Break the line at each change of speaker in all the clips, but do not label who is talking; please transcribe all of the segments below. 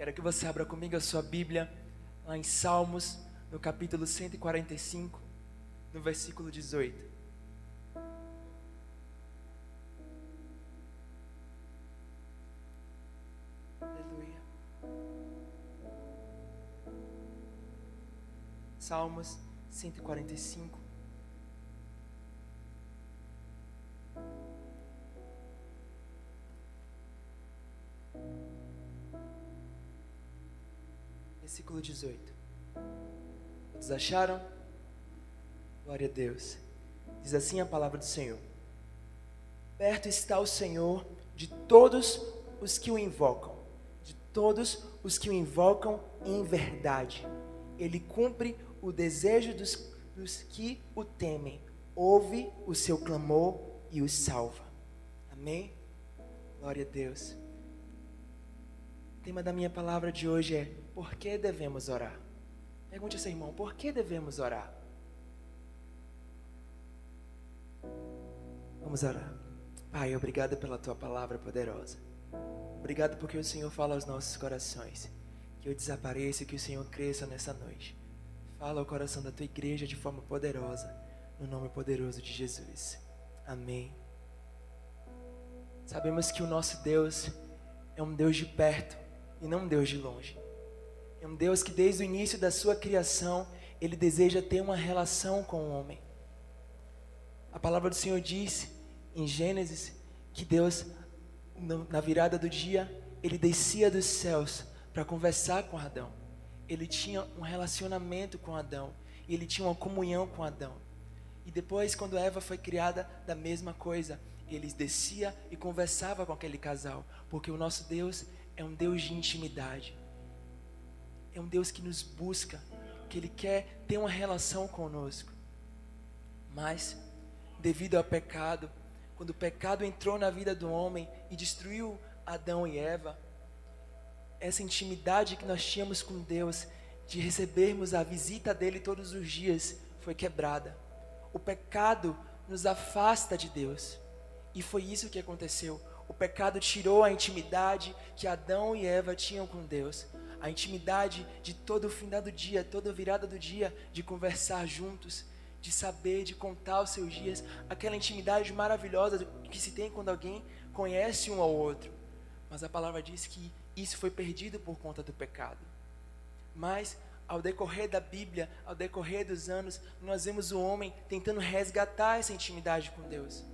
Quero que você abra comigo a sua Bíblia lá em Salmos, no capítulo 145, no versículo 18. Aleluia. Salmos 145. Versículo 18. Todos acharam? Glória a Deus. Diz assim a palavra do Senhor: Perto está o Senhor de todos os que o invocam, de todos os que o invocam em verdade. Ele cumpre o desejo dos, dos que o temem, ouve o seu clamor e os salva. Amém? Glória a Deus. O tema da minha palavra de hoje é: por que devemos orar? Pergunte a seu irmão: por que devemos orar? Vamos orar. Pai, obrigado pela tua palavra poderosa. Obrigado porque o Senhor fala aos nossos corações. Que eu desapareça e que o Senhor cresça nessa noite. Fala ao coração da tua igreja de forma poderosa, no nome poderoso de Jesus. Amém. Sabemos que o nosso Deus é um Deus de perto e não um Deus de longe. É um Deus que desde o início da sua criação, ele deseja ter uma relação com o homem. A palavra do Senhor diz em Gênesis que Deus, na virada do dia, ele descia dos céus para conversar com Adão. Ele tinha um relacionamento com Adão ele tinha uma comunhão com Adão. E depois, quando Eva foi criada, da mesma coisa, ele descia e conversava com aquele casal, porque o nosso Deus é um Deus de intimidade. É um Deus que nos busca, que Ele quer ter uma relação conosco. Mas, devido ao pecado, quando o pecado entrou na vida do homem e destruiu Adão e Eva, essa intimidade que nós tínhamos com Deus, de recebermos a visita dele todos os dias, foi quebrada. O pecado nos afasta de Deus. E foi isso que aconteceu. O pecado tirou a intimidade que Adão e Eva tinham com Deus. A intimidade de todo o findado dia, toda virada do dia, de conversar juntos, de saber, de contar os seus dias, aquela intimidade maravilhosa que se tem quando alguém conhece um ao outro. Mas a palavra diz que isso foi perdido por conta do pecado. Mas ao decorrer da Bíblia, ao decorrer dos anos, nós vemos o homem tentando resgatar essa intimidade com Deus.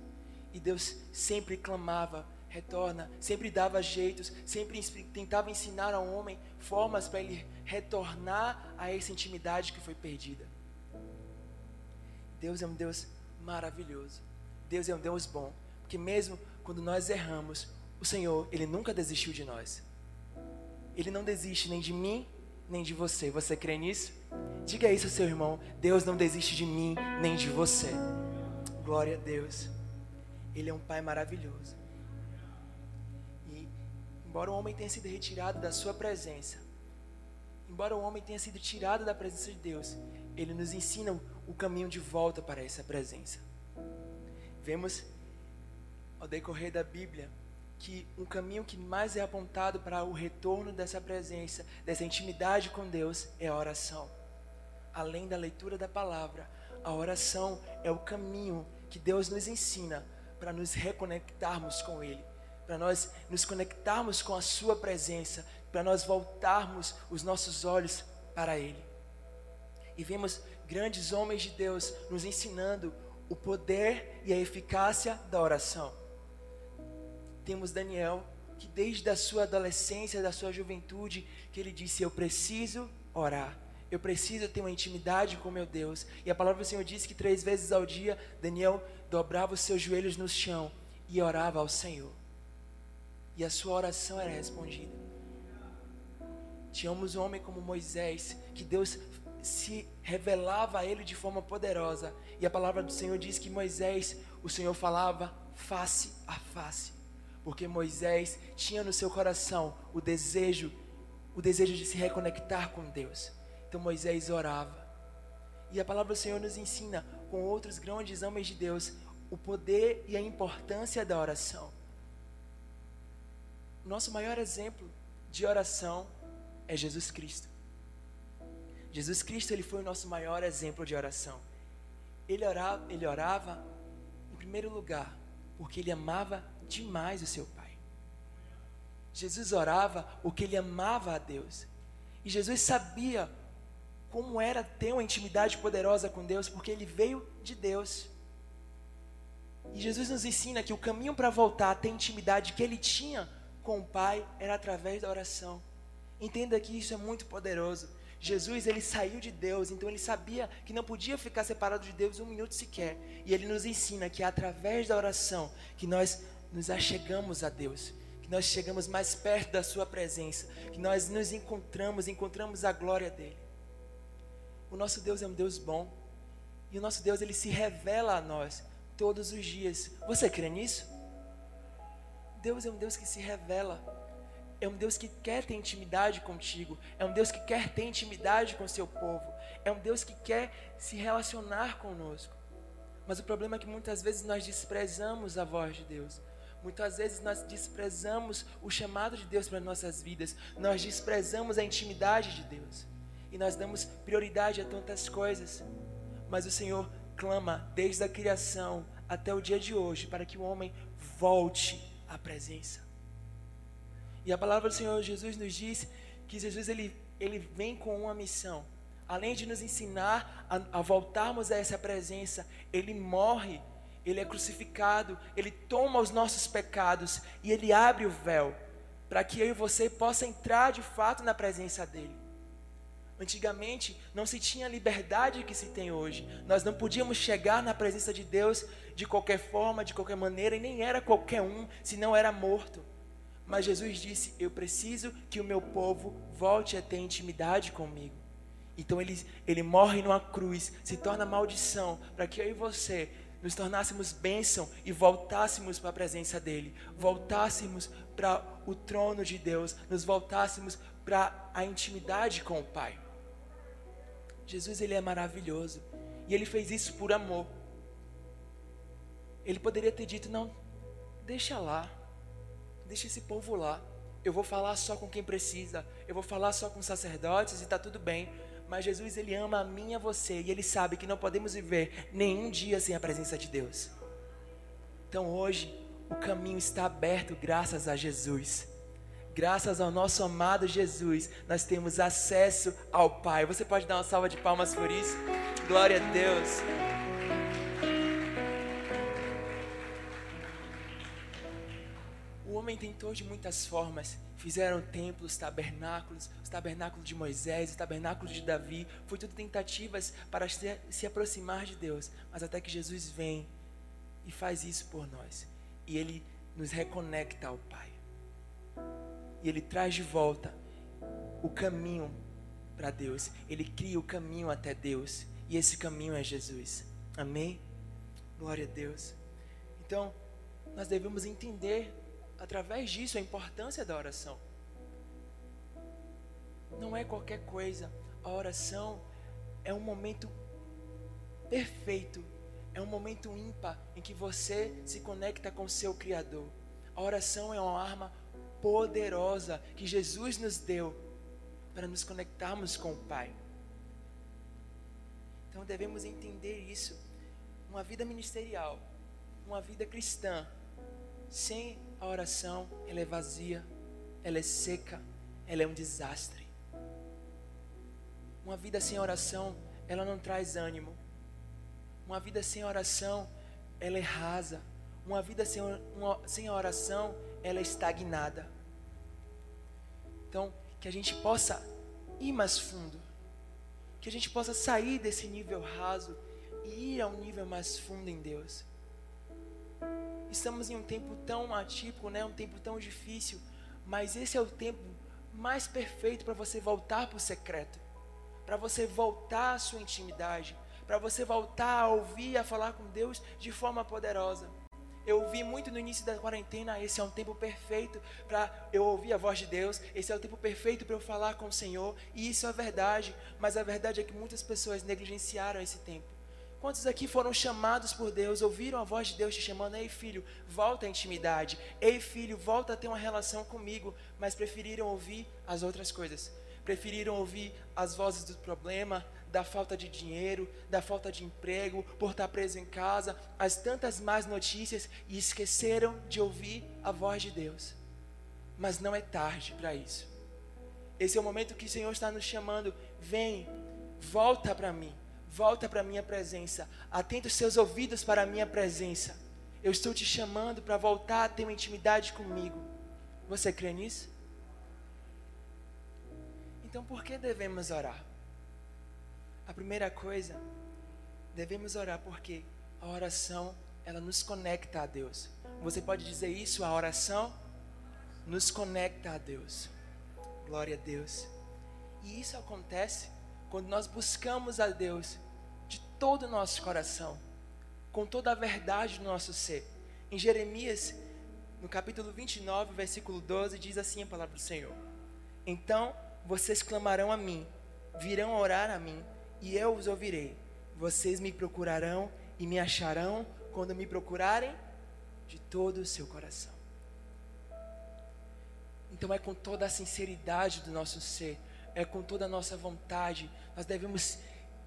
E Deus sempre clamava, retorna, sempre dava jeitos, sempre tentava ensinar ao homem formas para ele retornar a essa intimidade que foi perdida. Deus é um Deus maravilhoso. Deus é um Deus bom, porque mesmo quando nós erramos, o Senhor, ele nunca desistiu de nós. Ele não desiste nem de mim, nem de você. Você crê nisso? Diga isso ao seu irmão. Deus não desiste de mim, nem de você. Glória a Deus. Ele é um Pai maravilhoso. Embora o homem tenha sido retirado da sua presença, embora o homem tenha sido tirado da presença de Deus, ele nos ensina o caminho de volta para essa presença. Vemos ao decorrer da Bíblia que um caminho que mais é apontado para o retorno dessa presença, dessa intimidade com Deus, é a oração. Além da leitura da palavra, a oração é o caminho que Deus nos ensina para nos reconectarmos com Ele, para nós nos conectarmos com a Sua presença, para nós voltarmos os nossos olhos para Ele. E vemos grandes homens de Deus nos ensinando o poder e a eficácia da oração. Temos Daniel, que desde a sua adolescência, da sua juventude, que ele disse: Eu preciso orar. Eu preciso ter uma intimidade com meu Deus. E a palavra do Senhor diz que três vezes ao dia Daniel dobrava os seus joelhos no chão e orava ao Senhor. E a sua oração era respondida. Tínhamos um homem como Moisés, que Deus se revelava a ele de forma poderosa. E a palavra do Senhor diz que Moisés, o Senhor falava face a face. Porque Moisés tinha no seu coração o desejo, o desejo de se reconectar com Deus. Então Moisés orava. E a palavra do Senhor nos ensina, com outros grandes homens de Deus, o poder e a importância da oração. Nosso maior exemplo de oração é Jesus Cristo. Jesus Cristo ele foi o nosso maior exemplo de oração. Ele orava, ele orava em primeiro lugar porque ele amava demais o seu Pai. Jesus orava porque ele amava a Deus. E Jesus sabia como era ter uma intimidade poderosa com Deus, porque ele veio de Deus. E Jesus nos ensina que o caminho para voltar a ter intimidade que ele tinha com o Pai era através da oração. Entenda que isso é muito poderoso. Jesus, ele saiu de Deus, então ele sabia que não podia ficar separado de Deus um minuto sequer. E ele nos ensina que é através da oração que nós nos achegamos a Deus, que nós chegamos mais perto da sua presença, que nós nos encontramos, encontramos a glória dele. O nosso Deus é um Deus bom. E o nosso Deus ele se revela a nós todos os dias. Você crê nisso? Deus é um Deus que se revela. É um Deus que quer ter intimidade contigo. É um Deus que quer ter intimidade com seu povo. É um Deus que quer se relacionar conosco. Mas o problema é que muitas vezes nós desprezamos a voz de Deus. Muitas vezes nós desprezamos o chamado de Deus para nossas vidas. Nós desprezamos a intimidade de Deus. E nós damos prioridade a tantas coisas. Mas o Senhor clama desde a criação até o dia de hoje para que o homem volte à presença. E a palavra do Senhor Jesus nos diz que Jesus ele, ele vem com uma missão. Além de nos ensinar a, a voltarmos a essa presença, ele morre, ele é crucificado, ele toma os nossos pecados e ele abre o véu para que eu e você possa entrar de fato na presença dele. Antigamente não se tinha a liberdade que se tem hoje. Nós não podíamos chegar na presença de Deus de qualquer forma, de qualquer maneira, e nem era qualquer um, se não era morto. Mas Jesus disse: Eu preciso que o meu povo volte a ter intimidade comigo. Então ele, ele morre numa cruz, se torna maldição, para que eu e você nos tornássemos bênção e voltássemos para a presença dele, voltássemos para o trono de Deus, nos voltássemos para a intimidade com o Pai. Jesus ele é maravilhoso e ele fez isso por amor. Ele poderia ter dito: não, deixa lá, deixa esse povo lá. Eu vou falar só com quem precisa, eu vou falar só com sacerdotes e está tudo bem. Mas Jesus ele ama a mim e a você e ele sabe que não podemos viver nenhum dia sem a presença de Deus. Então hoje o caminho está aberto graças a Jesus. Graças ao nosso amado Jesus, nós temos acesso ao Pai. Você pode dar uma salva de palmas por isso? Glória a Deus. O homem tentou de muitas formas. Fizeram templos, tabernáculos, os tabernáculos de Moisés, os tabernáculos de Davi. Foi tudo tentativas para se, se aproximar de Deus. Mas até que Jesus vem e faz isso por nós. E ele nos reconecta ao Pai ele traz de volta o caminho para Deus. Ele cria o caminho até Deus. E esse caminho é Jesus. Amém? Glória a Deus. Então, nós devemos entender através disso a importância da oração. Não é qualquer coisa. A oração é um momento perfeito, é um momento ímpar em que você se conecta com o seu Criador. A oração é uma arma poderosa que Jesus nos deu para nos conectarmos com o Pai. Então devemos entender isso. Uma vida ministerial, uma vida cristã, sem a oração, ela é vazia, ela é seca, ela é um desastre. Uma vida sem oração, ela não traz ânimo. Uma vida sem oração, ela é rasa. Uma vida sem, uma, sem oração, ela é estagnada. Então, que a gente possa ir mais fundo, que a gente possa sair desse nível raso e ir a um nível mais fundo em Deus. Estamos em um tempo tão atípico, né? um tempo tão difícil, mas esse é o tempo mais perfeito para você voltar para o secreto, para você voltar à sua intimidade, para você voltar a ouvir, a falar com Deus de forma poderosa. Eu ouvi muito no início da quarentena, esse é um tempo perfeito para eu ouvir a voz de Deus, esse é o tempo perfeito para eu falar com o Senhor, e isso é verdade, mas a verdade é que muitas pessoas negligenciaram esse tempo. Quantos aqui foram chamados por Deus, ouviram a voz de Deus te chamando, ei filho, volta à intimidade, ei filho, volta a ter uma relação comigo, mas preferiram ouvir as outras coisas, preferiram ouvir as vozes do problema, da falta de dinheiro, da falta de emprego, por estar preso em casa, as tantas más notícias e esqueceram de ouvir a voz de Deus. Mas não é tarde para isso. Esse é o momento que o Senhor está nos chamando. Vem, volta para mim, volta para a minha presença. Atenta os seus ouvidos para a minha presença. Eu estou te chamando para voltar a ter uma intimidade comigo. Você crê nisso? Então por que devemos orar? A primeira coisa, devemos orar porque a oração, ela nos conecta a Deus. Você pode dizer isso, a oração nos conecta a Deus. Glória a Deus. E isso acontece quando nós buscamos a Deus de todo o nosso coração, com toda a verdade do nosso ser. Em Jeremias, no capítulo 29, versículo 12, diz assim a palavra do Senhor: Então vocês clamarão a mim, virão orar a mim, e eu os ouvirei. Vocês me procurarão e me acharão quando me procurarem de todo o seu coração. Então é com toda a sinceridade do nosso ser, é com toda a nossa vontade, nós devemos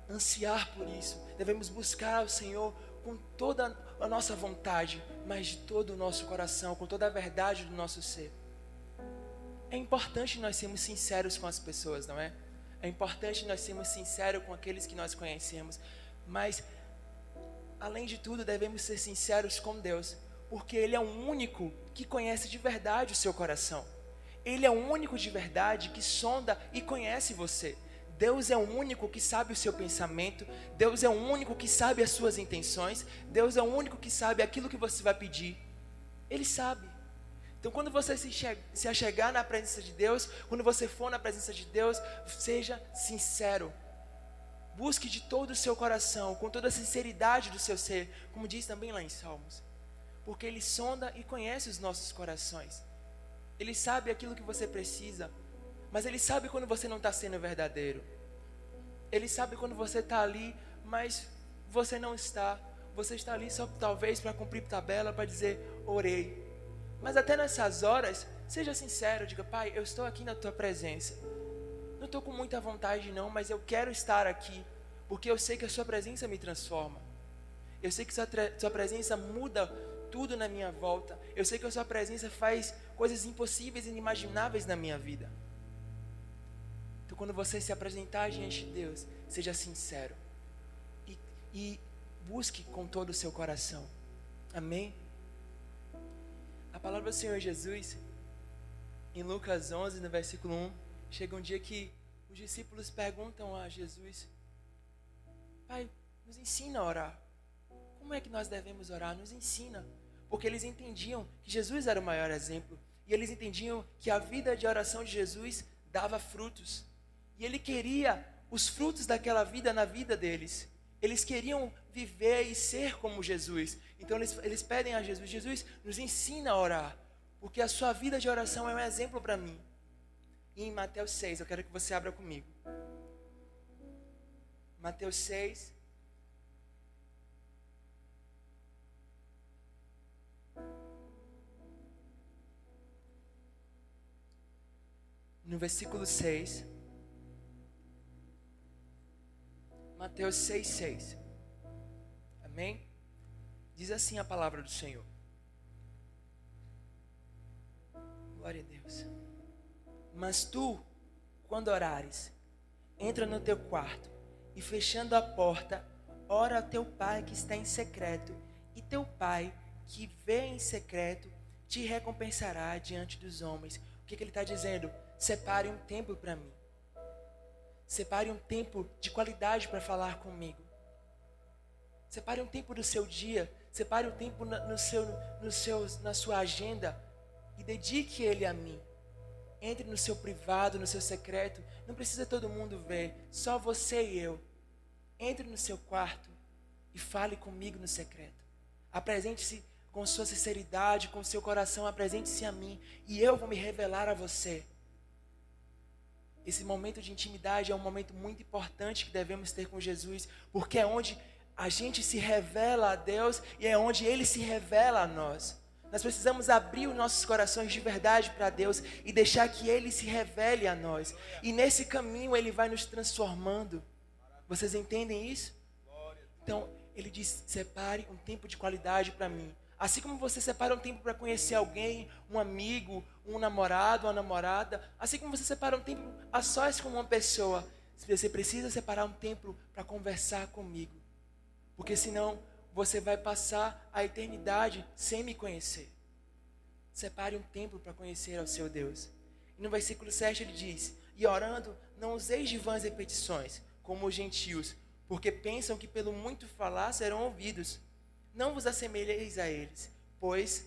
ansiar por isso, devemos buscar o Senhor com toda a nossa vontade, mas de todo o nosso coração, com toda a verdade do nosso ser. É importante nós sermos sinceros com as pessoas, não é? É importante nós sermos sinceros com aqueles que nós conhecemos, mas além de tudo, devemos ser sinceros com Deus, porque Ele é o único que conhece de verdade o seu coração. Ele é o único de verdade que sonda e conhece você. Deus é o único que sabe o seu pensamento, Deus é o único que sabe as suas intenções, Deus é o único que sabe aquilo que você vai pedir. Ele sabe. Então, quando você se, se achegar na presença de Deus, quando você for na presença de Deus, seja sincero. Busque de todo o seu coração, com toda a sinceridade do seu ser, como diz também lá em Salmos. Porque Ele sonda e conhece os nossos corações. Ele sabe aquilo que você precisa, mas Ele sabe quando você não está sendo verdadeiro. Ele sabe quando você está ali, mas você não está. Você está ali só talvez para cumprir tabela, para dizer, orei. Mas até nessas horas, seja sincero, diga, Pai, eu estou aqui na tua presença. Não estou com muita vontade, não, mas eu quero estar aqui, porque eu sei que a sua presença me transforma. Eu sei que a sua, sua presença muda tudo na minha volta. Eu sei que a sua presença faz coisas impossíveis e inimagináveis na minha vida. Então, quando você se apresentar diante de Deus, seja sincero e, e busque com todo o seu coração. Amém? A palavra do Senhor Jesus, em Lucas 11, no versículo 1, chega um dia que os discípulos perguntam a Jesus: Pai, nos ensina a orar. Como é que nós devemos orar? Nos ensina. Porque eles entendiam que Jesus era o maior exemplo. E eles entendiam que a vida de oração de Jesus dava frutos. E ele queria os frutos daquela vida na vida deles. Eles queriam viver e ser como Jesus. Então eles, eles pedem a Jesus: Jesus, nos ensina a orar, porque a sua vida de oração é um exemplo para mim. E em Mateus 6, eu quero que você abra comigo. Mateus 6. No versículo 6. Mateus 6, 6. Amém? Diz assim a palavra do Senhor. Glória a Deus. Mas tu, quando orares, entra no teu quarto e fechando a porta, ora a teu pai que está em secreto, e teu pai que vê em secreto te recompensará diante dos homens. O que, que ele está dizendo? Separe um tempo para mim. Separe um tempo de qualidade para falar comigo. Separe um tempo do seu dia Separe o tempo no seu, no seu, na sua agenda e dedique ele a mim. Entre no seu privado, no seu secreto. Não precisa todo mundo ver, só você e eu. Entre no seu quarto e fale comigo no secreto. Apresente-se com sua sinceridade, com seu coração, apresente-se a mim e eu vou me revelar a você. Esse momento de intimidade é um momento muito importante que devemos ter com Jesus, porque é onde a gente se revela a Deus e é onde Ele se revela a nós. Nós precisamos abrir os nossos corações de verdade para Deus e deixar que Ele se revele a nós. E nesse caminho Ele vai nos transformando. Vocês entendem isso? Então, Ele diz: separe um tempo de qualidade para mim. Assim como você separa um tempo para conhecer alguém, um amigo, um namorado, uma namorada, assim como você separa um tempo a sós com uma pessoa, você precisa separar um tempo para conversar comigo. Porque senão você vai passar a eternidade sem me conhecer. Separe um tempo para conhecer ao seu Deus. E no versículo 7 ele diz: E orando, não useis de vãs repetições, como os gentios, porque pensam que pelo muito falar serão ouvidos. Não vos assemelheis a eles, pois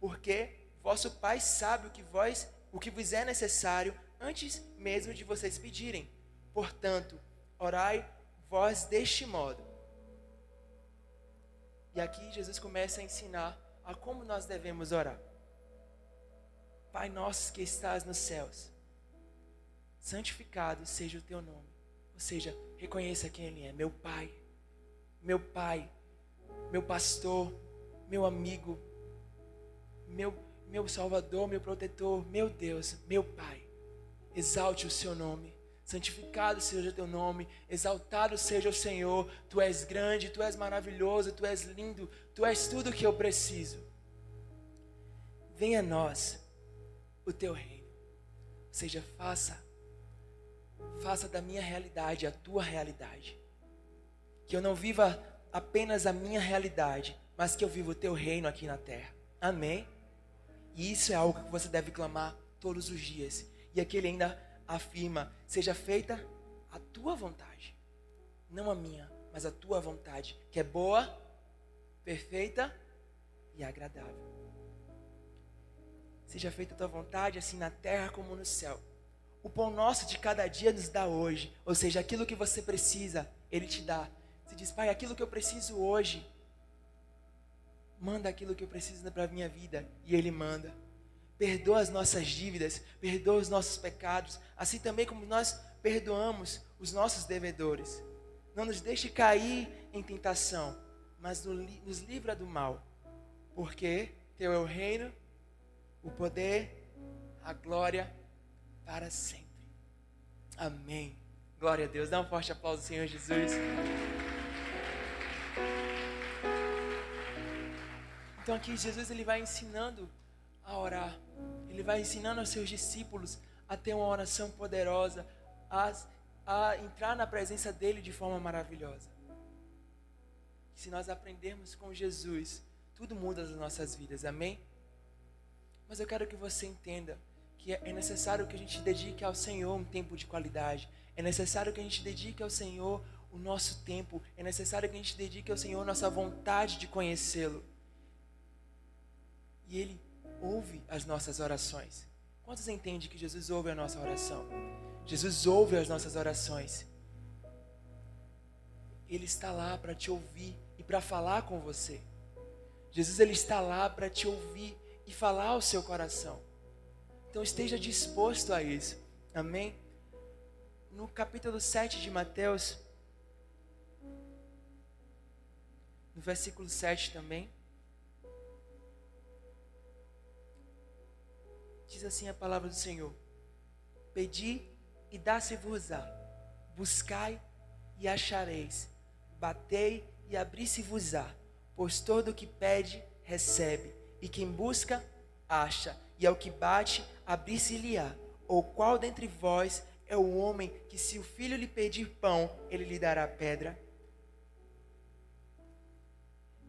porque vosso Pai sabe o que vós, o que vos é necessário antes mesmo de vocês pedirem. Portanto, orai vós deste modo. E aqui Jesus começa a ensinar a como nós devemos orar. Pai nosso que estás nos céus, santificado seja o teu nome. Ou seja, reconheça quem Ele é, meu Pai, meu Pai, meu pastor, meu amigo, meu, meu Salvador, meu protetor, meu Deus, meu Pai. Exalte o seu nome. Santificado seja o teu nome, exaltado seja o Senhor. Tu és grande, tu és maravilhoso, tu és lindo, tu és tudo que eu preciso. Venha a nós o teu reino. Ou seja, faça faça da minha realidade a tua realidade. Que eu não viva apenas a minha realidade, mas que eu viva o teu reino aqui na terra. Amém? E isso é algo que você deve clamar todos os dias. E aqui ele ainda afirma: seja feita a tua vontade, não a minha, mas a tua vontade, que é boa, perfeita e agradável. Seja feita a tua vontade, assim na terra como no céu. O pão nosso de cada dia nos dá hoje, ou seja, aquilo que você precisa, Ele te dá. Você diz, Pai, aquilo que eu preciso hoje, manda aquilo que eu preciso para a minha vida. E Ele manda. Perdoa as nossas dívidas, perdoa os nossos pecados, assim também como nós perdoamos os nossos devedores. Não nos deixe cair em tentação, mas nos livra do mal. Porque Teu é o reino, o poder, a glória para sempre. Amém. Glória a Deus. Dá um forte aplauso ao Senhor Jesus. Então aqui Jesus ele vai ensinando a orar. Ele vai ensinando aos seus discípulos a ter uma oração poderosa, a, a entrar na presença dele de forma maravilhosa. Se nós aprendermos com Jesus, tudo muda nas nossas vidas. Amém? Mas eu quero que você entenda que é necessário que a gente dedique ao Senhor um tempo de qualidade. É necessário que a gente dedique ao Senhor o nosso tempo. É necessário que a gente dedique ao Senhor nossa vontade de conhecê-lo e Ele ouve as nossas orações. Quantos entendem que Jesus ouve a nossa oração? Jesus ouve as nossas orações. Ele está lá para te ouvir e para falar com você. Jesus ele está lá para te ouvir e falar ao seu coração. Então esteja disposto a isso. Amém? No capítulo 7 de Mateus, no versículo 7 também, Diz assim a palavra do Senhor: Pedi e dá-se-vos-á, buscai e achareis, batei e abri-se-vos-á, pois todo o que pede, recebe, e quem busca, acha, e ao que bate, abri-se-lhe-á. Ou qual dentre vós é o homem que, se o filho lhe pedir pão, ele lhe dará pedra?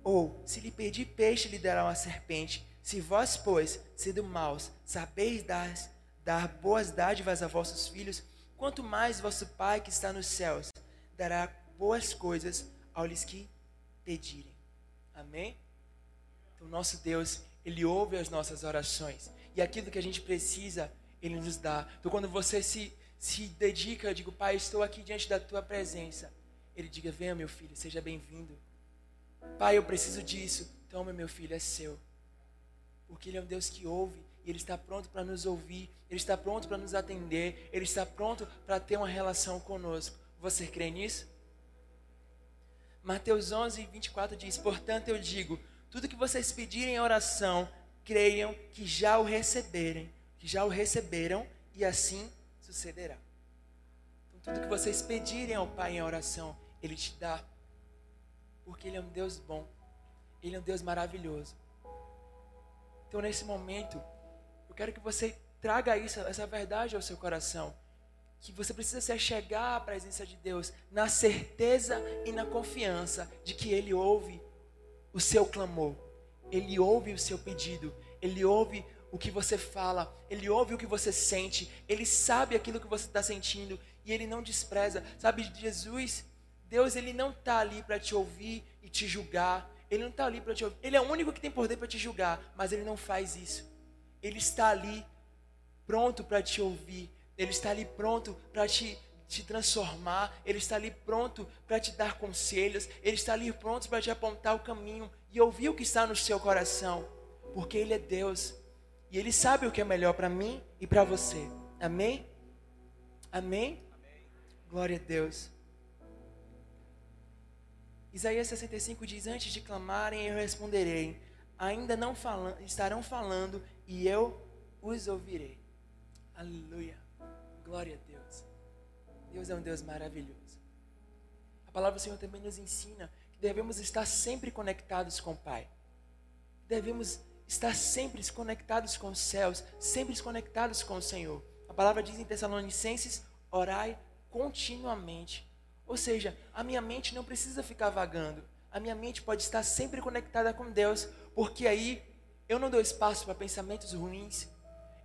Ou, se lhe pedir peixe, lhe dará uma serpente? Se vós, pois, sendo maus, sabeis dar, dar boas dádivas a vossos filhos, quanto mais vosso Pai que está nos céus dará boas coisas aos que pedirem. Amém? Então, nosso Deus, Ele ouve as nossas orações. E aquilo que a gente precisa, Ele nos dá. Então, quando você se, se dedica, eu digo, Pai, estou aqui diante da Tua presença. Ele diga, venha, meu filho, seja bem-vindo. Pai, eu preciso disso. Toma, meu filho, é seu. Porque Ele é um Deus que ouve e Ele está pronto para nos ouvir, Ele está pronto para nos atender, Ele está pronto para ter uma relação conosco. Você crê nisso? Mateus 11, 24 diz: Portanto eu digo, Tudo que vocês pedirem em oração, creiam que já o receberem, que já o receberam e assim sucederá. Então, tudo que vocês pedirem ao Pai em oração, Ele te dá. Porque Ele é um Deus bom. Ele é um Deus maravilhoso. Então, nesse momento, eu quero que você traga isso, essa verdade ao seu coração. Que você precisa se achegar à presença de Deus na certeza e na confiança de que Ele ouve o seu clamor, Ele ouve o seu pedido, Ele ouve o que você fala, Ele ouve o que você sente, Ele sabe aquilo que você está sentindo e Ele não despreza. Sabe, Jesus, Deus, Ele não está ali para te ouvir e te julgar, Ele não está ali para te ouvir, Ele é o único que tem poder para te julgar, mas Ele não faz isso. Ele está ali pronto para te ouvir, Ele está ali pronto para te, te transformar, Ele está ali pronto para te dar conselhos, Ele está ali pronto para te apontar o caminho e ouvir o que está no seu coração, porque Ele é Deus e Ele sabe o que é melhor para mim e para você. Amém? Amém? Amém? Glória a Deus. Isaías 65 diz: Antes de clamarem, eu responderei. Ainda não falam, estarão falando e eu os ouvirei. Aleluia. Glória a Deus. Deus é um Deus maravilhoso. A palavra do Senhor também nos ensina que devemos estar sempre conectados com o Pai. Devemos estar sempre conectados com os céus, sempre conectados com o Senhor. A palavra diz em Tessalonicenses: orai continuamente. Ou seja, a minha mente não precisa ficar vagando. A minha mente pode estar sempre conectada com Deus, porque aí eu não dou espaço para pensamentos ruins,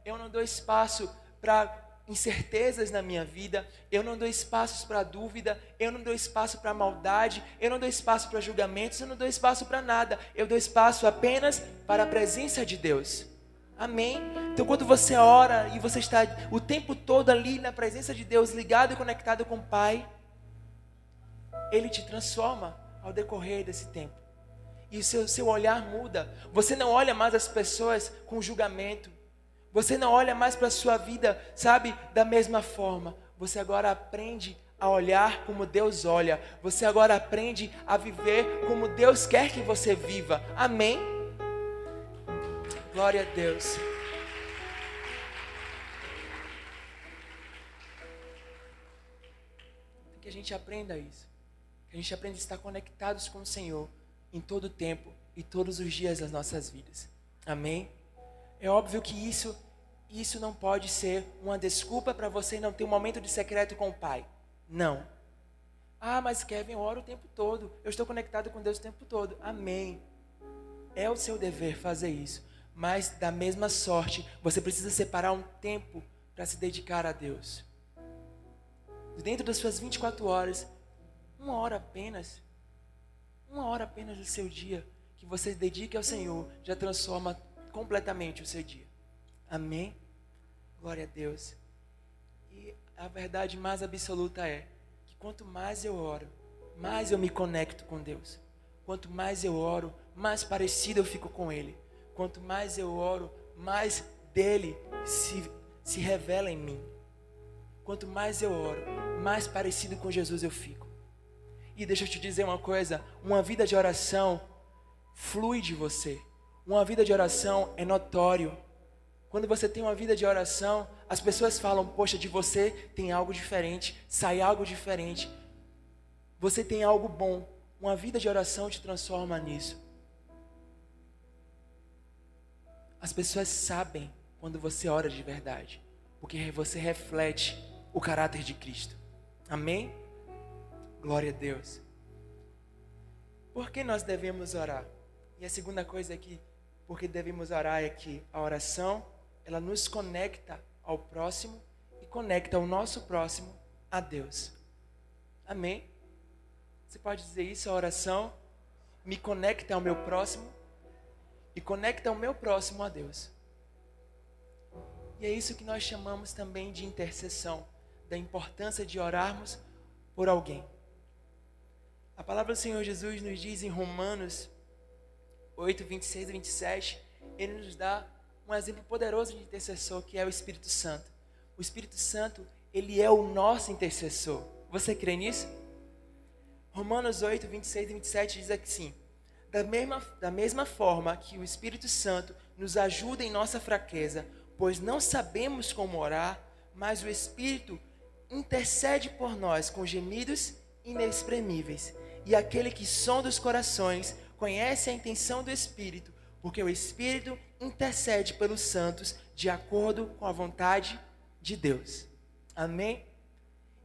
eu não dou espaço para incertezas na minha vida, eu não dou espaços para dúvida, eu não dou espaço para maldade, eu não dou espaço para julgamentos, eu não dou espaço para nada, eu dou espaço apenas para a presença de Deus. Amém? Então, quando você ora e você está o tempo todo ali na presença de Deus, ligado e conectado com o Pai, Ele te transforma ao decorrer desse tempo. E o seu, seu olhar muda. Você não olha mais as pessoas com julgamento. Você não olha mais para a sua vida, sabe, da mesma forma. Você agora aprende a olhar como Deus olha. Você agora aprende a viver como Deus quer que você viva. Amém? Glória a Deus. Que a gente aprenda isso. A gente aprenda a estar conectados com o Senhor em todo o tempo e todos os dias das nossas vidas. Amém? É óbvio que isso, isso não pode ser uma desculpa para você não ter um momento de secreto com o Pai. Não. Ah, mas Kevin, eu oro o tempo todo. Eu estou conectado com Deus o tempo todo. Amém. É o seu dever fazer isso. Mas, da mesma sorte, você precisa separar um tempo para se dedicar a Deus. Dentro das suas 24 horas, uma hora apenas, uma hora apenas do seu dia, que você dedique ao Senhor, já transforma completamente o seu dia. Amém? Glória a Deus. E a verdade mais absoluta é que quanto mais eu oro, mais eu me conecto com Deus. Quanto mais eu oro, mais parecido eu fico com Ele. Quanto mais eu oro, mais dele se, se revela em mim. Quanto mais eu oro, mais parecido com Jesus eu fico. E deixa eu te dizer uma coisa: uma vida de oração flui de você. Uma vida de oração é notório. Quando você tem uma vida de oração, as pessoas falam: Poxa, de você tem algo diferente, sai algo diferente. Você tem algo bom. Uma vida de oração te transforma nisso. As pessoas sabem quando você ora de verdade, porque você reflete o caráter de Cristo. Amém? Glória a Deus. Por que nós devemos orar? E a segunda coisa é que porque devemos orar é que a oração, ela nos conecta ao próximo e conecta o nosso próximo a Deus. Amém? Você pode dizer isso, a oração me conecta ao meu próximo e conecta o meu próximo a Deus. E é isso que nós chamamos também de intercessão, da importância de orarmos por alguém. A palavra do Senhor Jesus nos diz em Romanos 8, 26 e 27, ele nos dá um exemplo poderoso de intercessor, que é o Espírito Santo. O Espírito Santo, ele é o nosso intercessor. Você crê nisso? Romanos 8, 26 e 27 diz assim: Da mesma, da mesma forma que o Espírito Santo nos ajuda em nossa fraqueza, pois não sabemos como orar, mas o Espírito intercede por nós com gemidos inexprimíveis. E aquele que sonda os corações conhece a intenção do Espírito, porque o Espírito intercede pelos santos de acordo com a vontade de Deus. Amém?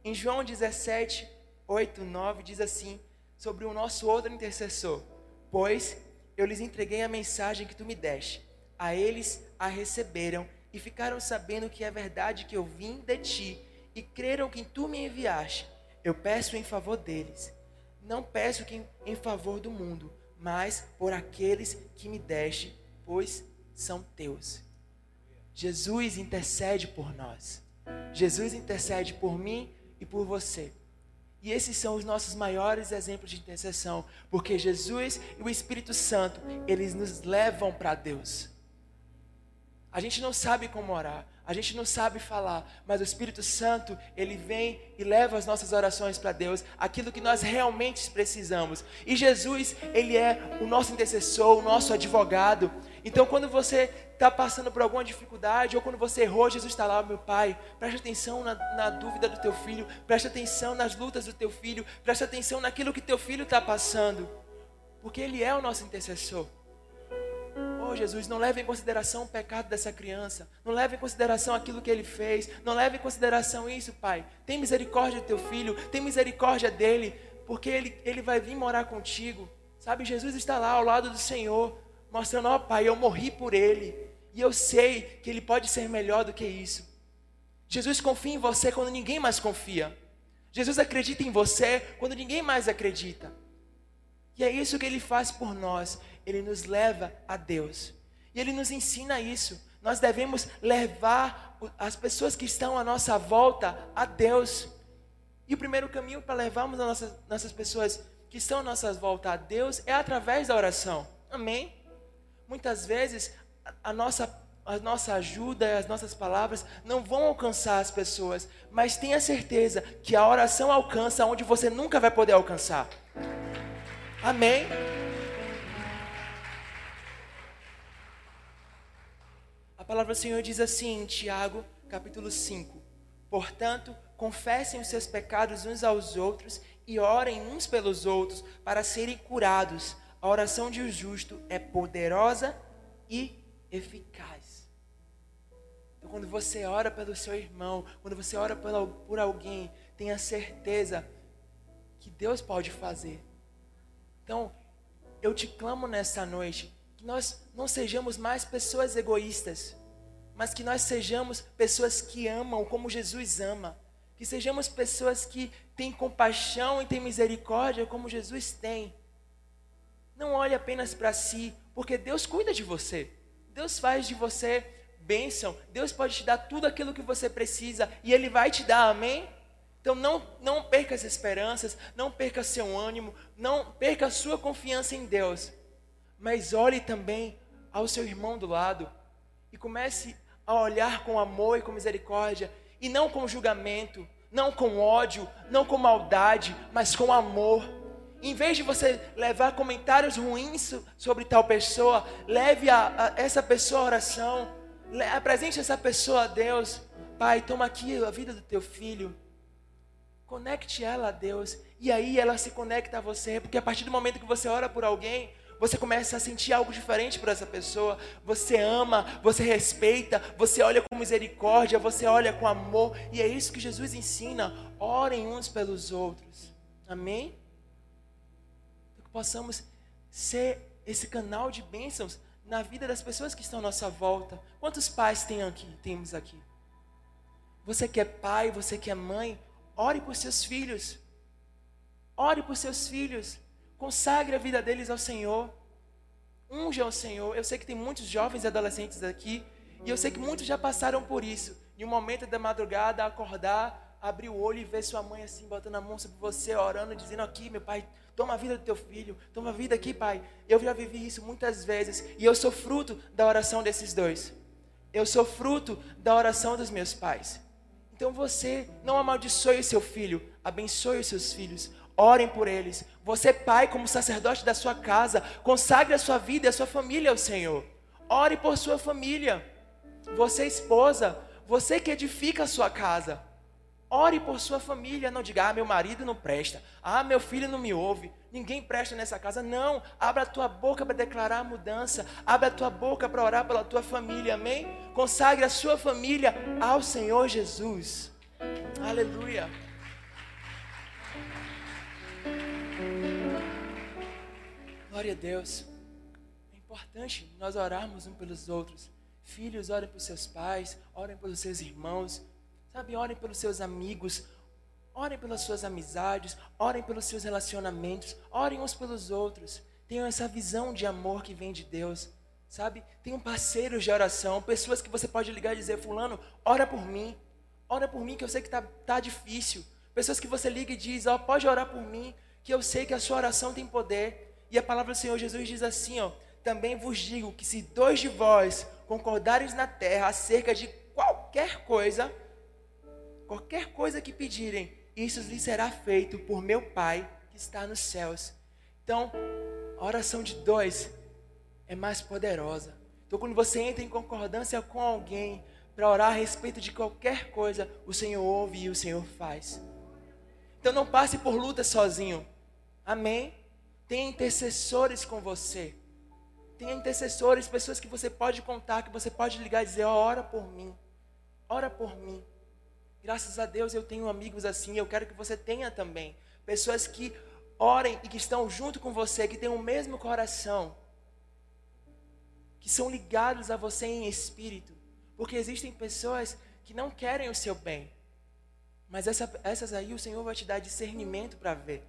Em João 17, 8, 9 diz assim sobre o nosso outro intercessor: Pois eu lhes entreguei a mensagem que tu me deste, a eles a receberam e ficaram sabendo que é verdade que eu vim de ti e creram que tu me enviaste. Eu peço em favor deles. Não peço que em favor do mundo, mas por aqueles que me deste, pois são teus. Jesus intercede por nós. Jesus intercede por mim e por você. E esses são os nossos maiores exemplos de intercessão, porque Jesus e o Espírito Santo, eles nos levam para Deus. A gente não sabe como orar, a gente não sabe falar, mas o Espírito Santo, ele vem e leva as nossas orações para Deus, aquilo que nós realmente precisamos. E Jesus, ele é o nosso intercessor, o nosso advogado. Então, quando você está passando por alguma dificuldade, ou quando você errou, Jesus está lá, meu pai. Preste atenção na, na, dúvida do teu filho, preste atenção nas lutas do teu filho, preste atenção naquilo que teu filho está passando, porque ele é o nosso intercessor. Oh, Jesus, não leve em consideração o pecado dessa criança. Não leve em consideração aquilo que ele fez. Não leve em consideração isso, Pai. Tem misericórdia do teu filho. Tem misericórdia dele. Porque ele, ele vai vir morar contigo. Sabe, Jesus está lá ao lado do Senhor. Mostrando, ó oh, Pai, eu morri por ele. E eu sei que ele pode ser melhor do que isso. Jesus confia em você quando ninguém mais confia. Jesus acredita em você quando ninguém mais acredita. E é isso que ele faz por nós ele nos leva a Deus. E ele nos ensina isso. Nós devemos levar as pessoas que estão à nossa volta a Deus. E o primeiro caminho para levarmos as nossas, nossas pessoas que estão à nossa volta a Deus é através da oração. Amém? Muitas vezes a nossa, a nossa ajuda, as nossas palavras não vão alcançar as pessoas, mas tenha certeza que a oração alcança onde você nunca vai poder alcançar. Amém? Palavra do Senhor diz assim em Tiago, capítulo 5: Portanto, confessem os seus pecados uns aos outros e orem uns pelos outros para serem curados. A oração de um justo é poderosa e eficaz. Então, quando você ora pelo seu irmão, quando você ora por alguém, tenha certeza que Deus pode fazer. Então, eu te clamo nessa noite que nós não sejamos mais pessoas egoístas, mas que nós sejamos pessoas que amam como Jesus ama. Que sejamos pessoas que têm compaixão e têm misericórdia como Jesus tem. Não olhe apenas para si, porque Deus cuida de você. Deus faz de você bênção. Deus pode te dar tudo aquilo que você precisa e Ele vai te dar, amém? Então não, não perca as esperanças, não perca seu ânimo, não perca a sua confiança em Deus. Mas olhe também ao seu irmão do lado e comece a olhar com amor e com misericórdia, e não com julgamento, não com ódio, não com maldade, mas com amor. Em vez de você levar comentários ruins sobre tal pessoa, leve a, a essa pessoa a oração, apresente essa pessoa a Deus. Pai, toma aqui a vida do teu filho. Conecte ela a Deus. E aí ela se conecta a você. Porque a partir do momento que você ora por alguém, você começa a sentir algo diferente para essa pessoa. Você ama, você respeita, você olha com misericórdia, você olha com amor. E é isso que Jesus ensina. Orem uns pelos outros. Amém? Que possamos ser esse canal de bênçãos na vida das pessoas que estão à nossa volta. Quantos pais tem aqui, temos aqui? Você que é pai, você que é mãe, ore por seus filhos. Ore por seus filhos. Consagre a vida deles ao Senhor. Unja ao Senhor. Eu sei que tem muitos jovens e adolescentes aqui. E eu sei que muitos já passaram por isso. Em um momento da madrugada, acordar, abrir o olho e ver sua mãe assim, botando a mão sobre você, orando, dizendo aqui, meu pai, toma a vida do teu filho, toma a vida aqui, pai. Eu já vivi isso muitas vezes. E eu sou fruto da oração desses dois. Eu sou fruto da oração dos meus pais. Então você não amaldiçoe o seu filho, abençoe os seus filhos. Orem por eles. Você, pai, como sacerdote da sua casa, consagre a sua vida e a sua família ao Senhor. Ore por sua família. Você, esposa, você que edifica a sua casa. Ore por sua família. Não diga, ah, meu marido não presta. Ah, meu filho não me ouve. Ninguém presta nessa casa. Não. Abra a tua boca para declarar a mudança. Abra a tua boca para orar pela tua família. Amém? Consagre a sua família ao Senhor Jesus. Aleluia. Glória a Deus. É importante nós orarmos uns pelos outros. Filhos, orem por seus pais, orem pelos seus irmãos, sabe? Orem pelos seus amigos, orem pelas suas amizades, orem pelos seus relacionamentos, orem uns pelos outros. Tenham essa visão de amor que vem de Deus, sabe? Tenham parceiros de oração, pessoas que você pode ligar e dizer: Fulano, ora por mim, ora por mim que eu sei que tá, tá difícil. Pessoas que você liga e diz: Ó, oh, pode orar por mim, que eu sei que a sua oração tem poder. E a palavra do Senhor Jesus diz assim: Ó, também vos digo que se dois de vós concordares na terra acerca de qualquer coisa, qualquer coisa que pedirem, isso lhes será feito por meu Pai que está nos céus. Então, a oração de dois é mais poderosa. Então, quando você entra em concordância com alguém para orar a respeito de qualquer coisa, o Senhor ouve e o Senhor faz. Então, não passe por luta sozinho. Amém? Tenha intercessores com você. Tenha intercessores, pessoas que você pode contar, que você pode ligar e dizer: oh, ora por mim, ora por mim. Graças a Deus eu tenho amigos assim, eu quero que você tenha também. Pessoas que orem e que estão junto com você, que têm o mesmo coração, que são ligados a você em espírito. Porque existem pessoas que não querem o seu bem, mas essa, essas aí o Senhor vai te dar discernimento para ver.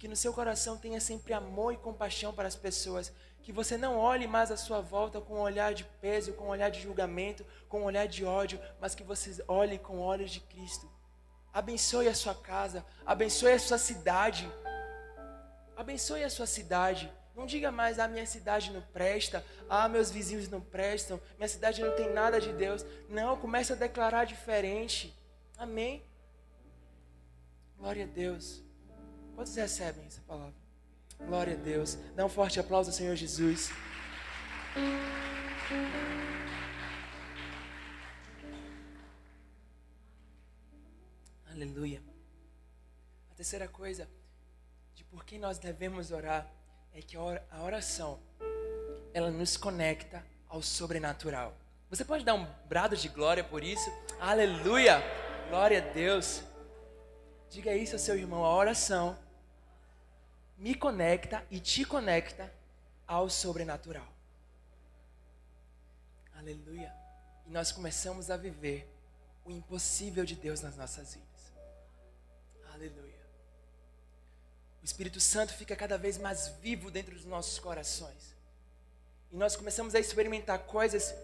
Que no seu coração tenha sempre amor e compaixão para as pessoas que você não olhe mais à sua volta com um olhar de peso, com um olhar de julgamento, com um olhar de ódio, mas que você olhe com olhos de Cristo. Abençoe a sua casa, abençoe a sua cidade. Abençoe a sua cidade. Não diga mais, ah, minha cidade não presta, ah, meus vizinhos não prestam, minha cidade não tem nada de Deus. Não, comece a declarar diferente. Amém? Glória a Deus. Quantos recebem essa palavra? Glória a Deus. Dá um forte aplauso ao Senhor Jesus. Aleluia. A terceira coisa de por que nós devemos orar é que a oração ela nos conecta ao sobrenatural. Você pode dar um brado de glória por isso? Aleluia! Glória a Deus. Diga isso ao seu irmão, a oração me conecta e te conecta ao sobrenatural. Aleluia. E nós começamos a viver o impossível de Deus nas nossas vidas. Aleluia. O Espírito Santo fica cada vez mais vivo dentro dos nossos corações. E nós começamos a experimentar coisas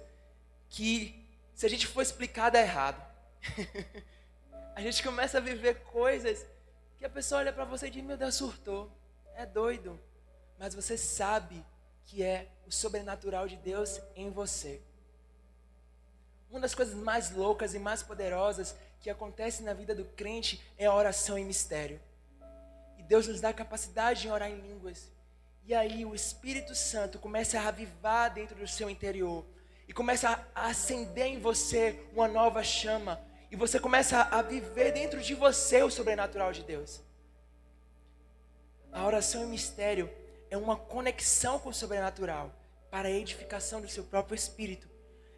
que, se a gente for explicar, dá errado. a gente começa a viver coisas que a pessoa olha para você e diz: Meu Deus, surtou é doido, mas você sabe que é o sobrenatural de Deus em você. Uma das coisas mais loucas e mais poderosas que acontece na vida do crente é a oração em mistério. E Deus nos dá a capacidade de orar em línguas. E aí o Espírito Santo começa a avivar dentro do seu interior. E começa a acender em você uma nova chama. E você começa a viver dentro de você o sobrenatural de Deus. A oração em mistério é uma conexão com o sobrenatural para a edificação do seu próprio espírito.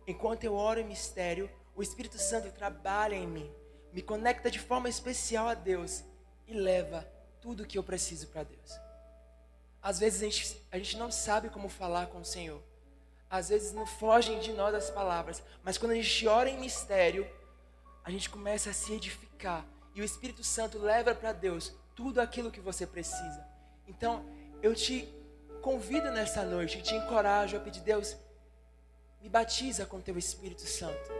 Enquanto eu oro em mistério, o Espírito Santo trabalha em mim, me conecta de forma especial a Deus e leva tudo o que eu preciso para Deus. Às vezes a gente, a gente não sabe como falar com o Senhor. Às vezes não fogem de nós as palavras. Mas quando a gente ora em mistério, a gente começa a se edificar. E o Espírito Santo leva para Deus tudo aquilo que você precisa. Então, eu te convido nessa noite, te encorajo a pedir, Deus, me batiza com teu Espírito Santo.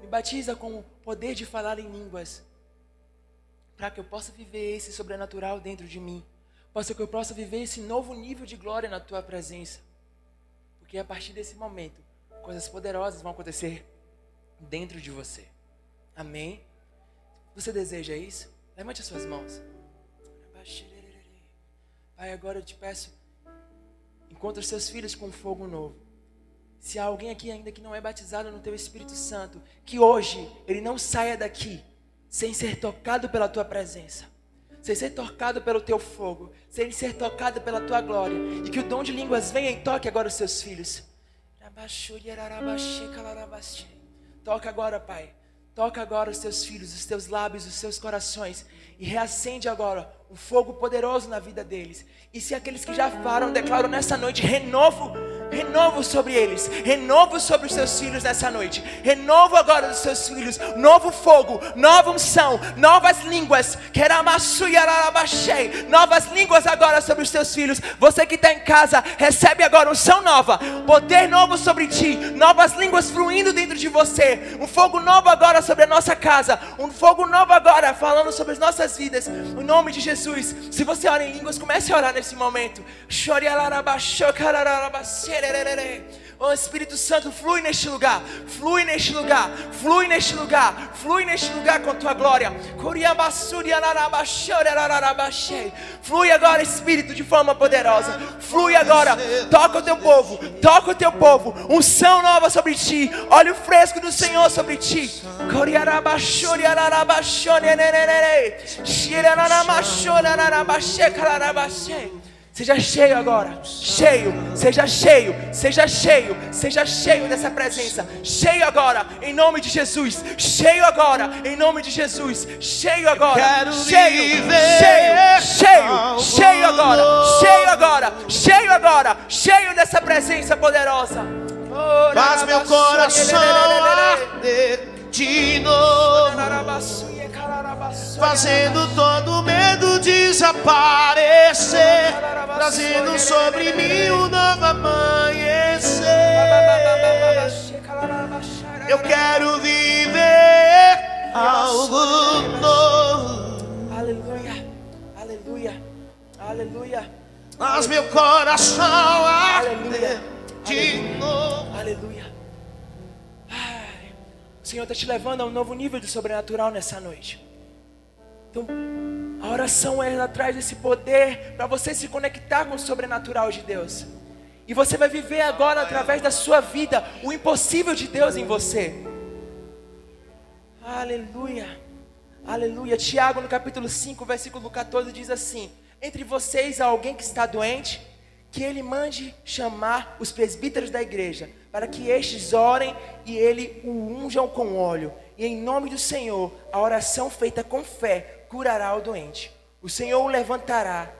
Me batiza com o poder de falar em línguas. Para que eu possa viver esse sobrenatural dentro de mim. Para que eu possa viver esse novo nível de glória na tua presença. Porque a partir desse momento, coisas poderosas vão acontecer dentro de você. Amém? Você deseja isso? Levante as suas mãos. Pai, agora eu te peço, encontra os seus filhos com fogo novo. Se há alguém aqui ainda que não é batizado no teu Espírito Santo, que hoje ele não saia daqui sem ser tocado pela tua presença, sem ser tocado pelo teu fogo, sem ser tocado pela tua glória, e que o dom de línguas venha e toque agora os seus filhos. Toca agora, Pai. Toca agora os teus filhos, os teus lábios, os seus corações e reacende agora um fogo poderoso na vida deles. E se aqueles que já falaram declaram nessa noite renovo Renovo sobre eles, renovo sobre os seus filhos nessa noite, renovo agora dos seus filhos, novo fogo, nova unção, novas línguas, novas línguas agora sobre os teus filhos. Você que está em casa, recebe agora unção nova, poder novo sobre ti, novas línguas fluindo dentro de você, um fogo novo agora sobre a nossa casa, um fogo novo agora falando sobre as nossas vidas, em nome de Jesus. Se você ora em línguas, comece a orar nesse momento. Chore Oh Espírito Santo, flui neste lugar, flui neste lugar, flui neste lugar, flui neste lugar com a tua glória. Flui agora, Espírito, de forma poderosa. Flui agora, toca o teu povo, toca o teu povo. Unção nova sobre ti, óleo fresco do Senhor sobre ti. Seja cheio agora, cheio, seja cheio, seja cheio, seja cheio dessa presença, cheio agora, em nome de Jesus, cheio agora, em nome de Jesus, cheio agora, cheio, cheio, cheio, cheio agora, cheio agora, cheio agora, cheio dessa presença poderosa.
Faz meu coração arder de novo fazendo todo medo desaparecer, trazendo sobre mim um novo amanhecer. Eu quero viver algo novo.
Aleluia, aleluia, aleluia.
Mas meu coração aleluia, de novo.
Aleluia. O Senhor está te levando a um novo nível de sobrenatural nessa noite. Então, a oração ela traz esse poder para você se conectar com o sobrenatural de Deus. E você vai viver agora através da sua vida o impossível de Deus em você. Aleluia. Aleluia. Tiago no capítulo 5, versículo 14 diz assim: Entre vocês há alguém que está doente, que ele mande chamar os presbíteros da igreja, para que estes orem e ele o unjam com óleo. E em nome do Senhor, a oração feita com fé curará o doente. O Senhor o levantará.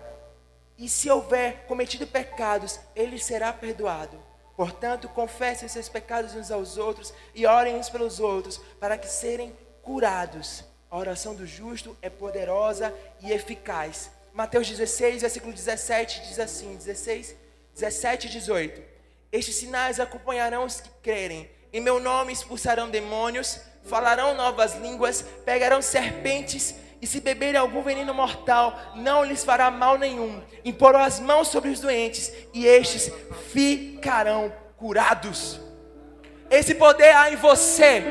E se houver cometido pecados, ele será perdoado. Portanto, confessem seus pecados uns aos outros e orem uns pelos outros, para que serem curados. A oração do justo é poderosa e eficaz. Mateus 16, versículo 17 diz assim: 16, 17 e 18. Estes sinais acompanharão os que crerem. Em meu nome expulsarão demônios, falarão novas línguas, pegarão serpentes e se beberem algum veneno mortal, não lhes fará mal nenhum. Imporão as mãos sobre os doentes, e estes ficarão curados. Esse poder há em você.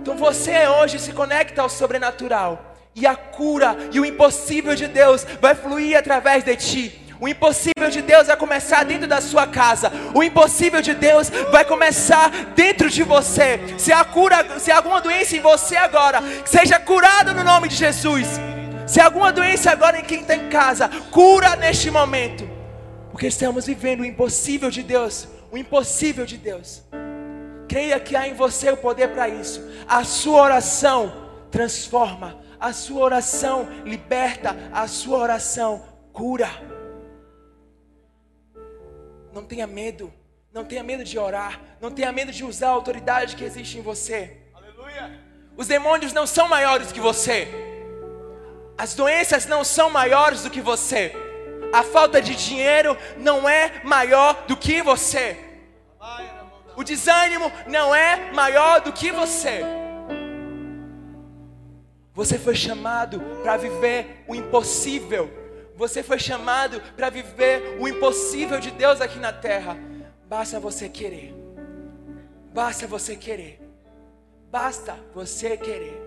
Então você hoje se conecta ao sobrenatural. E a cura e o impossível de Deus vai fluir através de ti. O impossível de Deus vai começar dentro da sua casa. O impossível de Deus vai começar dentro de você. Se há cura, se há alguma doença em você agora, seja curado no nome de Jesus. Se há alguma doença agora em quem está em casa, cura neste momento. Porque estamos vivendo o impossível de Deus. O impossível de Deus. Creia que há em você o poder para isso. A sua oração transforma. A sua oração liberta. A sua oração cura. Não tenha medo. Não tenha medo de orar. Não tenha medo de usar a autoridade que existe em você. Aleluia. Os demônios não são maiores que você. As doenças não são maiores do que você. A falta de dinheiro não é maior do que você. O desânimo não é maior do que você. Você foi chamado para viver o impossível. Você foi chamado para viver o impossível de Deus aqui na terra. Basta você querer. Basta você querer. Basta você querer.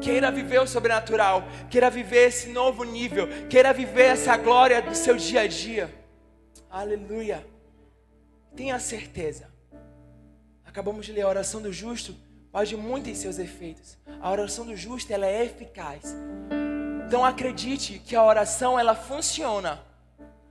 Queira viver o sobrenatural, queira viver esse novo nível, queira viver essa glória do seu dia a dia. Aleluia. Tenha certeza. Acabamos de ler a oração do justo, pode muito em seus efeitos. A oração do justo ela é eficaz. Então acredite que a oração ela funciona.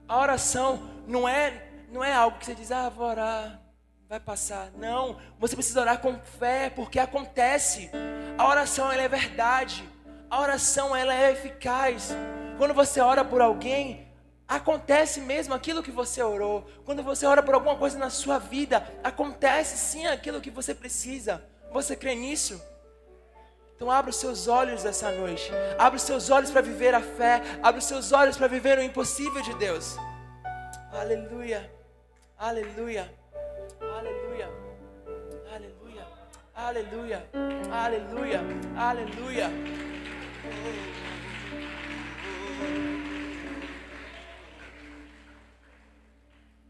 A oração não é não é algo que você diz, ah, vou orar, vai passar. Não, você precisa orar com fé, porque acontece. A oração ela é verdade. A oração ela é eficaz. Quando você ora por alguém, acontece mesmo aquilo que você orou. Quando você ora por alguma coisa na sua vida, acontece sim aquilo que você precisa. Você crê nisso? Então abra os seus olhos essa noite. Abra os seus olhos para viver a fé. Abra os seus olhos para viver o impossível de Deus. Aleluia. Aleluia. Aleluia. Aleluia. Aleluia. Aleluia. Aleluia.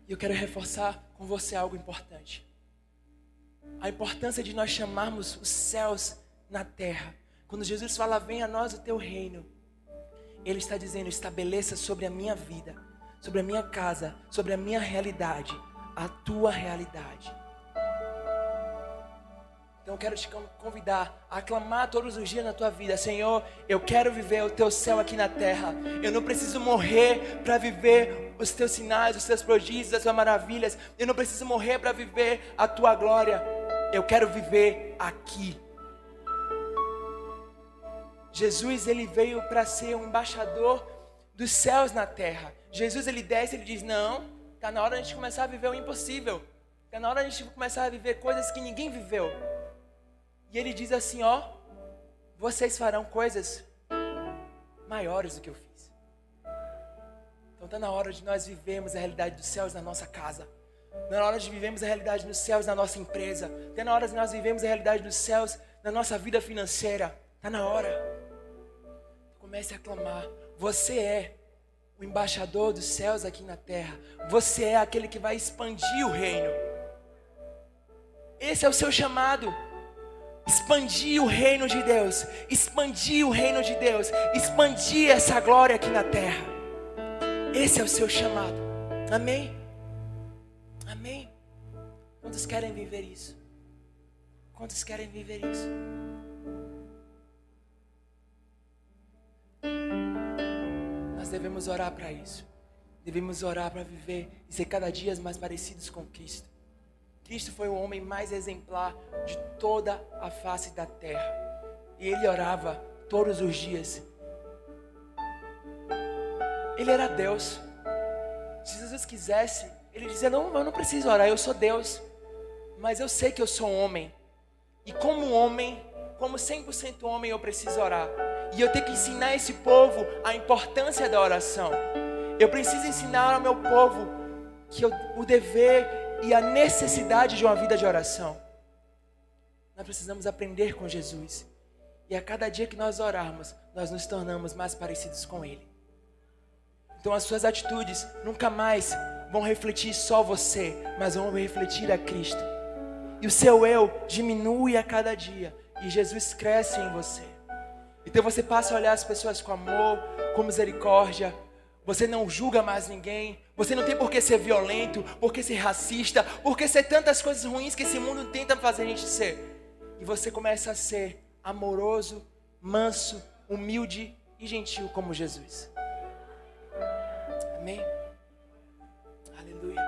E eu quero reforçar com você algo importante. A importância de nós chamarmos os céus na terra. Quando Jesus fala, venha a nós o teu reino, Ele está dizendo, estabeleça sobre a minha vida, sobre a minha casa, sobre a minha realidade, a tua realidade. Então eu quero te convidar a aclamar todos os dias na tua vida, Senhor, eu quero viver o teu céu aqui na terra. Eu não preciso morrer para viver os teus sinais, os teus prodígios, as tuas maravilhas. Eu não preciso morrer para viver a tua glória. Eu quero viver aqui. Jesus ele veio para ser um embaixador dos céus na terra. Jesus ele desce, ele diz: "Não, tá na hora de a gente começar a viver o impossível. Tá na hora de a gente começar a viver coisas que ninguém viveu." E ele diz assim: Ó, vocês farão coisas maiores do que eu fiz. Então está na hora de nós vivermos a realidade dos céus na nossa casa. Está na hora de vivermos a realidade dos céus na nossa empresa. Está na hora de nós vivermos a realidade dos céus na nossa vida financeira. Está na hora. Comece a clamar. Você é o embaixador dos céus aqui na terra. Você é aquele que vai expandir o reino. Esse é o seu chamado expandir o reino de Deus, expandir o reino de Deus, expandir essa glória aqui na terra. Esse é o seu chamado. Amém? Amém? Quantos querem viver isso? Quantos querem viver isso? Nós devemos orar para isso. Devemos orar para viver e ser cada dia mais parecidos com Cristo. Cristo foi o homem mais exemplar de toda a face da terra. E ele orava todos os dias. Ele era Deus. Se Jesus quisesse, ele dizia: Não, eu não preciso orar, eu sou Deus. Mas eu sei que eu sou homem. E como homem, como 100% homem, eu preciso orar. E eu tenho que ensinar esse povo a importância da oração. Eu preciso ensinar ao meu povo que eu, o dever e a necessidade de uma vida de oração. Nós precisamos aprender com Jesus. E a cada dia que nós orarmos, nós nos tornamos mais parecidos com Ele. Então as suas atitudes nunca mais vão refletir só você, mas vão refletir a Cristo. E o seu eu diminui a cada dia e Jesus cresce em você. Então você passa a olhar as pessoas com amor, com misericórdia, você não julga mais ninguém. Você não tem por que ser violento, por que ser racista, por que ser tantas coisas ruins que esse mundo tenta fazer a gente ser. E você começa a ser amoroso, manso, humilde e gentil como Jesus. Amém? Aleluia.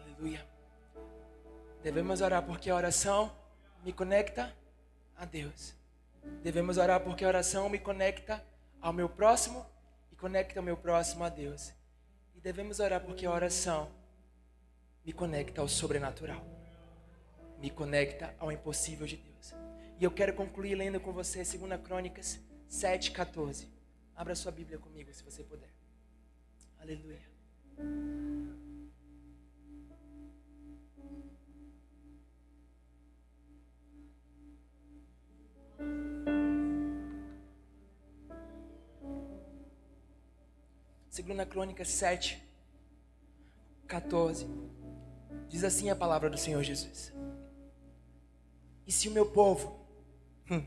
Aleluia. Devemos orar porque a oração me conecta a Deus. Devemos orar porque a oração me conecta ao meu próximo e conecta o meu próximo a Deus. E devemos orar porque a oração me conecta ao sobrenatural, me conecta ao impossível de Deus. E eu quero concluir lendo com você 2 Crônicas 7,14. Abra sua Bíblia comigo se você puder. Aleluia. Segunda Crônica 7, 14. Diz assim a palavra do Senhor Jesus. E se o meu povo, hum,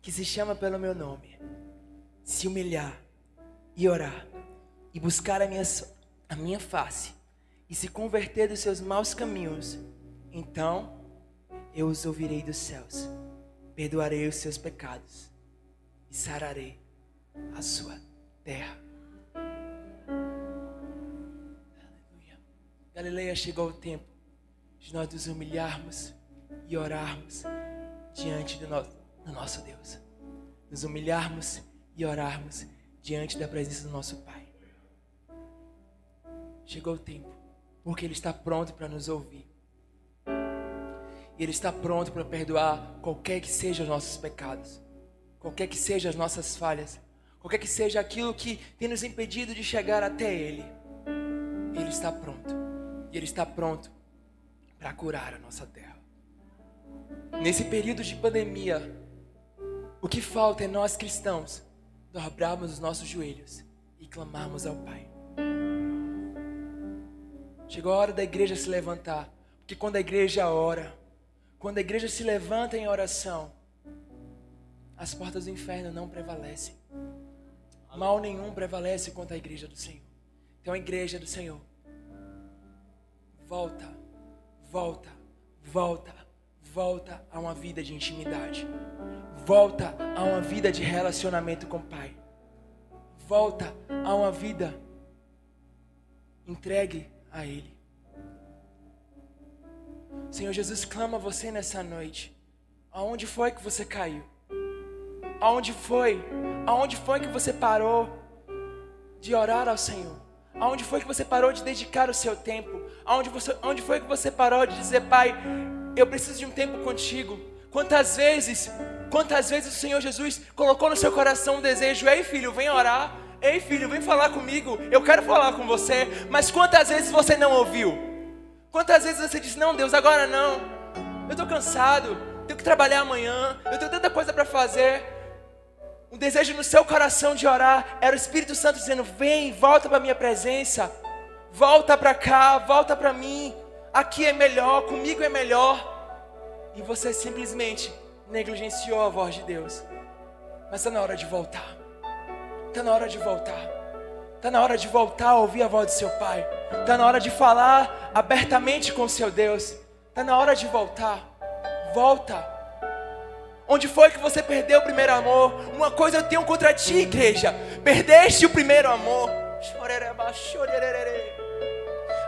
que se chama pelo meu nome, se humilhar e orar e buscar a minha, a minha face e se converter dos seus maus caminhos, então eu os ouvirei dos céus, perdoarei os seus pecados e sararei a sua terra. Aleluia. Galileia, chegou o tempo de nós nos humilharmos e orarmos diante do, do nosso Deus. Nos humilharmos e orarmos diante da presença do nosso Pai. Chegou o tempo, porque Ele está pronto para nos ouvir. E Ele está pronto para perdoar qualquer que sejam os nossos pecados, qualquer que sejam as nossas falhas, qualquer que seja aquilo que tem nos impedido de chegar até Ele. Ele está pronto. E Ele está pronto para curar a nossa terra. Nesse período de pandemia, o que falta é nós cristãos dobrarmos os nossos joelhos e clamarmos ao Pai. Chegou a hora da igreja se levantar, porque quando a igreja ora, quando a igreja se levanta em oração, as portas do inferno não prevalecem. Mal nenhum prevalece contra a igreja do Senhor. Então, a igreja do Senhor, volta volta, volta, volta a uma vida de intimidade. Volta a uma vida de relacionamento com o Pai. Volta a uma vida entregue a Ele. Senhor Jesus, clama você nessa noite. Aonde foi que você caiu? Aonde foi? Aonde foi que você parou de orar ao Senhor? Aonde foi que você parou de dedicar o seu tempo? Aonde, você, onde foi que você parou de dizer, Pai, eu preciso de um tempo contigo? Quantas vezes, quantas vezes o Senhor Jesus colocou no seu coração um desejo, ei filho, vem orar, ei filho, vem falar comigo, eu quero falar com você, mas quantas vezes você não ouviu? Quantas vezes você disse, não Deus, agora não, eu estou cansado, tenho que trabalhar amanhã, eu tenho tanta coisa para fazer, um desejo no seu coração de orar, era o Espírito Santo dizendo, vem, volta para a minha presença, Volta para cá, volta para mim. Aqui é melhor, comigo é melhor. E você simplesmente negligenciou a voz de Deus. Mas está na hora de voltar. Está na hora de voltar. Está na hora de voltar a ouvir a voz do seu Pai. Está na hora de falar abertamente com o seu Deus. Está na hora de voltar. Volta. Onde foi que você perdeu o primeiro amor? Uma coisa eu tenho contra ti, igreja. Perdeste o primeiro amor.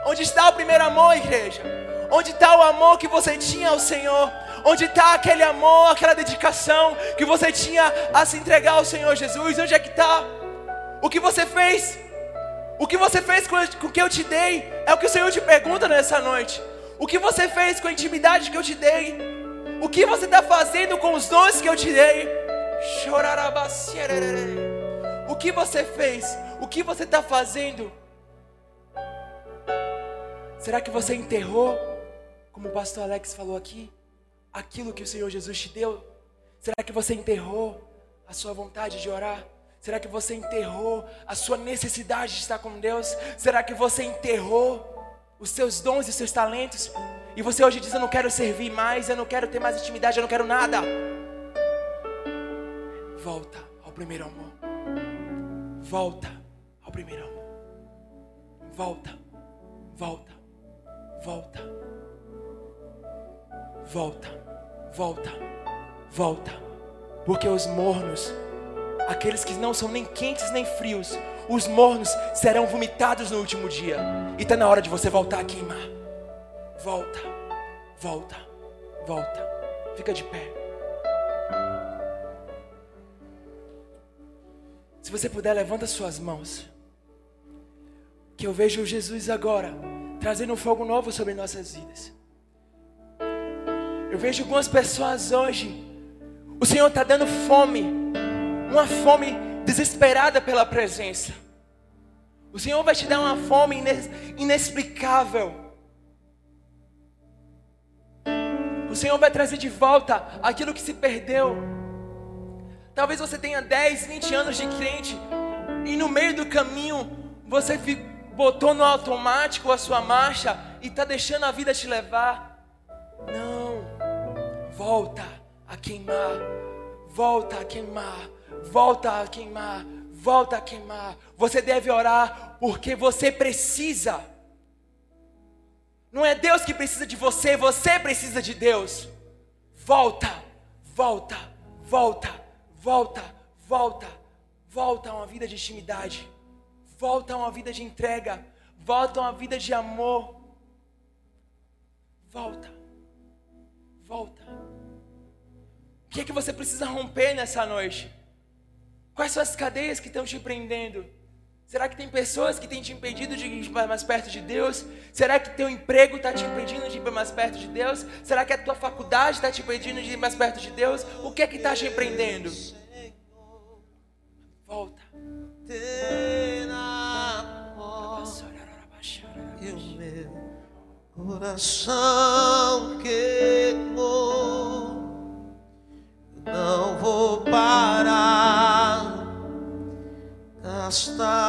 Onde está o primeiro amor, igreja? Onde está o amor que você tinha ao Senhor? Onde está aquele amor, aquela dedicação que você tinha a se entregar ao Senhor Jesus? Onde é que está? O que você fez? O que você fez com o que eu te dei? É o que o Senhor te pergunta nessa noite. O que você fez com a intimidade que eu te dei? O que você está fazendo com os dons que eu te dei? O que você fez? O que você está fazendo? Será que você enterrou, como o pastor Alex falou aqui, aquilo que o Senhor Jesus te deu? Será que você enterrou a sua vontade de orar? Será que você enterrou a sua necessidade de estar com Deus? Será que você enterrou os seus dons e seus talentos? E você hoje diz: Eu não quero servir mais, eu não quero ter mais intimidade, eu não quero nada. Volta ao primeiro amor. Volta ao primeiro amor. Volta, volta volta, volta, volta, volta, porque os mornos, aqueles que não são nem quentes nem frios, os mornos serão vomitados no último dia, e está na hora de você voltar a queimar. Volta, volta, volta, fica de pé. Se você puder, levanta suas mãos. Que eu vejo Jesus agora trazendo um fogo novo sobre nossas vidas. Eu vejo algumas pessoas hoje, o Senhor está dando fome, uma fome desesperada pela presença. O Senhor vai te dar uma fome inexplicável. O Senhor vai trazer de volta aquilo que se perdeu. Talvez você tenha 10, 20 anos de crente e no meio do caminho você botou no automático a sua marcha e está deixando a vida te levar. Não, volta a queimar, volta a queimar, volta a queimar, volta a queimar. Você deve orar porque você precisa. Não é Deus que precisa de você, você precisa de Deus. Volta, volta, volta, volta, volta, volta a uma vida de intimidade. Volta a uma vida de entrega. Volta a uma vida de amor. Volta. Volta. O que é que você precisa romper nessa noite? Quais são as cadeias que estão te prendendo? Será que tem pessoas que têm te impedido de ir mais perto de Deus? Será que teu emprego está te impedindo de ir mais perto de Deus? Será que a tua faculdade está te impedindo de ir mais perto de Deus? O que é que está te empreendendo? Volta.
E o meu coração queimou. Gastarei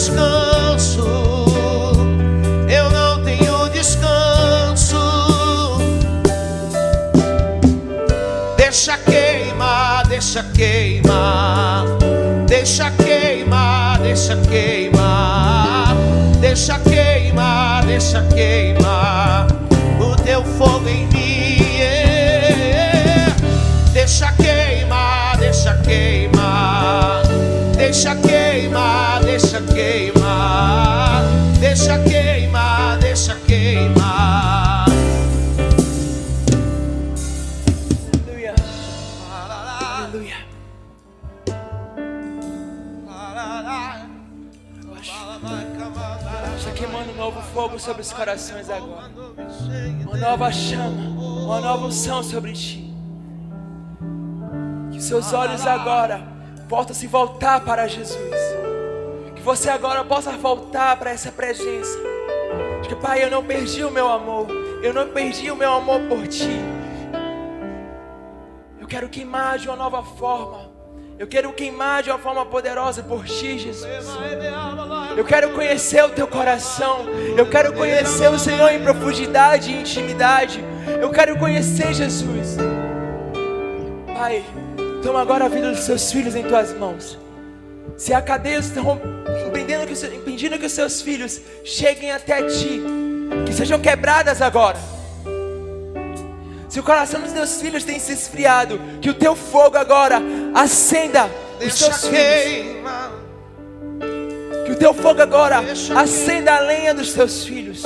descanso. Eu não tenho descanso. Deixa queimar, deixa queimar, deixa queimar, deixa queimar, deixa queimar, deixa queimar o teu fogo em mim.
Sobre os corações agora. Uma nova chama, uma nova unção sobre ti. Que seus olhos agora possam se voltar para Jesus. Que você agora possa voltar para essa presença. Que, Pai, eu não perdi o meu amor. Eu não perdi o meu amor por ti. Eu quero queimar de uma nova forma. Eu quero queimar de uma forma poderosa por ti, Jesus. Eu quero conhecer o teu coração. Eu quero conhecer o Senhor em profundidade e intimidade. Eu quero conhecer Jesus. Pai, toma agora a vida dos seus filhos em tuas mãos. Se há cadeias estão impedindo que, impedindo que os seus filhos cheguem até ti, que sejam quebradas agora. Se o coração dos teus filhos tem se esfriado, que o teu fogo agora acenda os teus filhos. Que o teu fogo agora
Deixa
acenda a lenha dos teus filhos.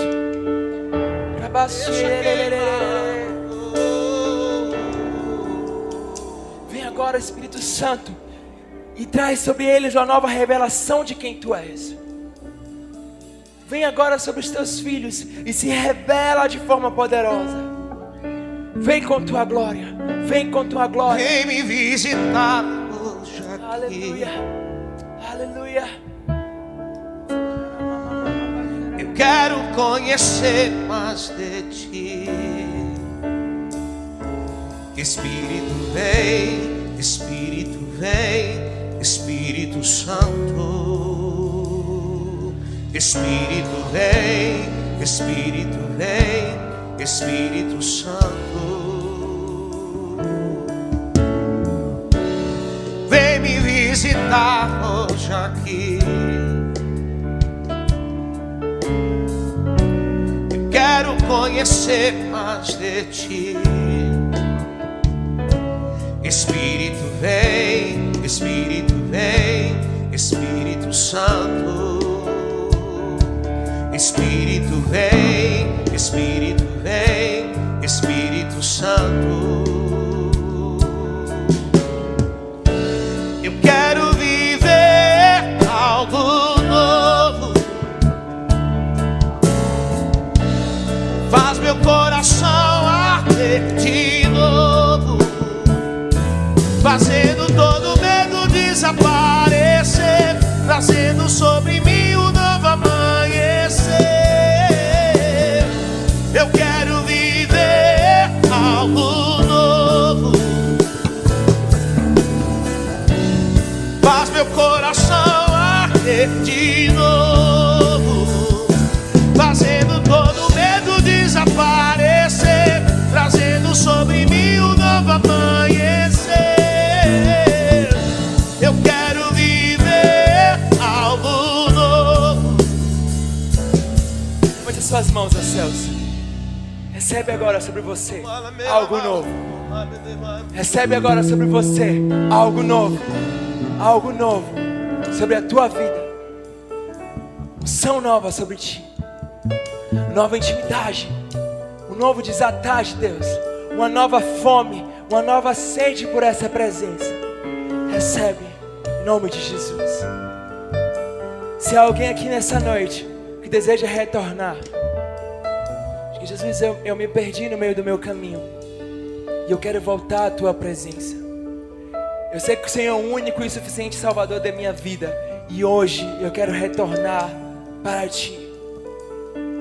Vem agora, Espírito Santo, e traz sobre eles uma nova revelação de quem tu és. Vem agora sobre os teus filhos e se revela de forma poderosa. Vem com tua glória, vem com tua glória.
Vem me visitar hoje aqui.
Aleluia, aleluia.
Eu quero conhecer mais de ti. Espírito vem, Espírito vem, Espírito Santo. Espírito vem, Espírito vem, Espírito Santo. Visitar hoje aqui. Quero conhecer mais de ti. Espírito vem, Espírito vem, Espírito Santo. Espírito vem, Espírito vem, Espírito Santo.
Mãos aos céus. Recebe agora sobre você algo novo. Recebe agora sobre você algo novo. Algo novo sobre a tua vida. Unção nova sobre ti. Nova intimidade. Um novo desatar de Deus. Uma nova fome. Uma nova sede por essa presença. Recebe em nome de Jesus. Se há alguém aqui nessa noite que deseja retornar, que Jesus, eu, eu me perdi no meio do meu caminho e eu quero voltar à tua presença. Eu sei que o Senhor é o único e suficiente Salvador da minha vida e hoje eu quero retornar para ti.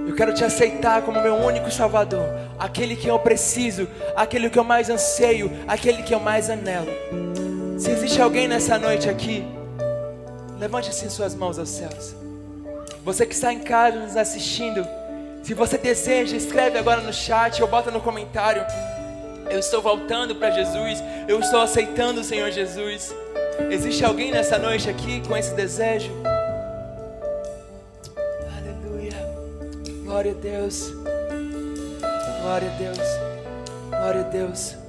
Eu quero te aceitar como meu único Salvador, aquele que eu preciso, aquele que eu mais anseio, aquele que eu mais anelo. Se existe alguém nessa noite aqui, levante assim suas mãos aos céus. Você que está em casa nos assistindo, se você deseja, escreve agora no chat ou bota no comentário. Eu estou voltando para Jesus, eu estou aceitando o Senhor Jesus. Existe alguém nessa noite aqui com esse desejo? Aleluia. Glória a Deus. Glória a Deus. Glória a Deus.